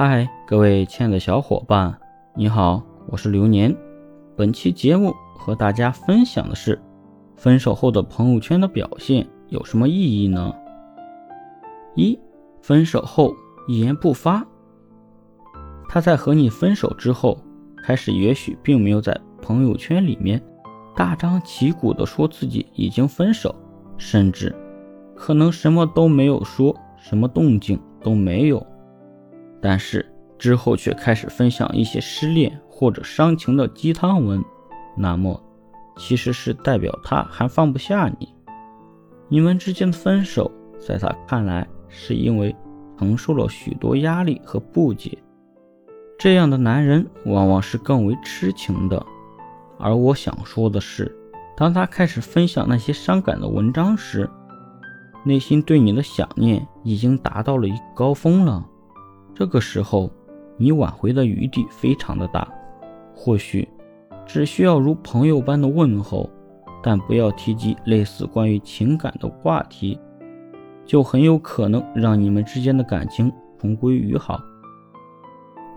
嗨，各位亲爱的小伙伴，你好，我是流年。本期节目和大家分享的是，分手后的朋友圈的表现有什么意义呢？一，分手后一言不发。他在和你分手之后，开始也许并没有在朋友圈里面大张旗鼓的说自己已经分手，甚至可能什么都没有说，什么动静都没有。但是之后却开始分享一些失恋或者伤情的鸡汤文，那么其实是代表他还放不下你。你们之间的分手，在他看来是因为承受了许多压力和不解。这样的男人往往是更为痴情的。而我想说的是，当他开始分享那些伤感的文章时，内心对你的想念已经达到了一个高峰了。这个时候，你挽回的余地非常的大，或许只需要如朋友般的问候，但不要提及类似关于情感的话题，就很有可能让你们之间的感情重归于好。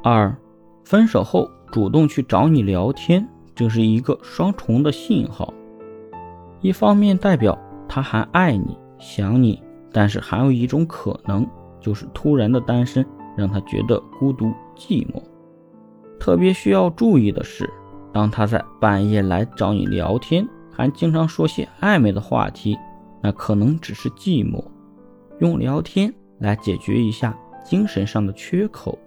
二，分手后主动去找你聊天，这是一个双重的信号，一方面代表他还爱你、想你，但是还有一种可能就是突然的单身。让他觉得孤独寂寞。特别需要注意的是，当他在半夜来找你聊天，还经常说些暧昧的话题，那可能只是寂寞。用聊天来解决一下精神上的缺口。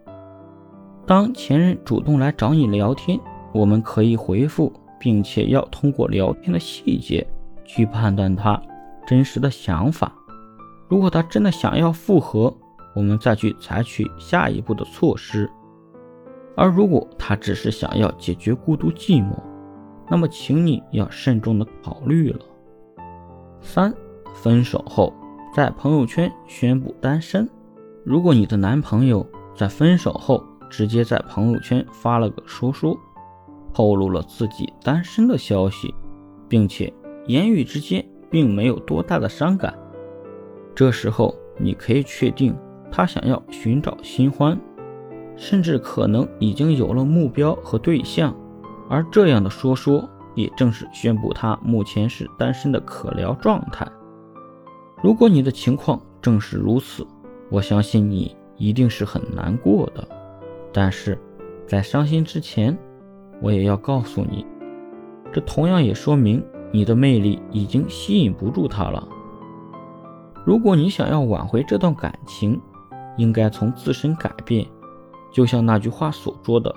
当前任主动来找你聊天，我们可以回复，并且要通过聊天的细节去判断他真实的想法。如果他真的想要复合，我们再去采取下一步的措施，而如果他只是想要解决孤独寂寞，那么请你要慎重的考虑了。三，分手后在朋友圈宣布单身。如果你的男朋友在分手后直接在朋友圈发了个说说，透露了自己单身的消息，并且言语之间并没有多大的伤感，这时候你可以确定。他想要寻找新欢，甚至可能已经有了目标和对象，而这样的说说也正是宣布他目前是单身的可聊状态。如果你的情况正是如此，我相信你一定是很难过的。但是，在伤心之前，我也要告诉你，这同样也说明你的魅力已经吸引不住他了。如果你想要挽回这段感情，应该从自身改变，就像那句话所说的：“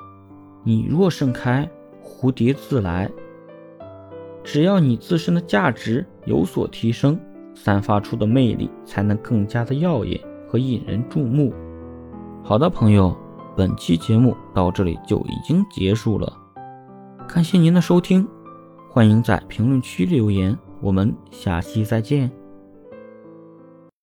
你若盛开，蝴蝶自来。”只要你自身的价值有所提升，散发出的魅力才能更加的耀眼和引人注目。好的，朋友，本期节目到这里就已经结束了，感谢您的收听，欢迎在评论区留言，我们下期再见。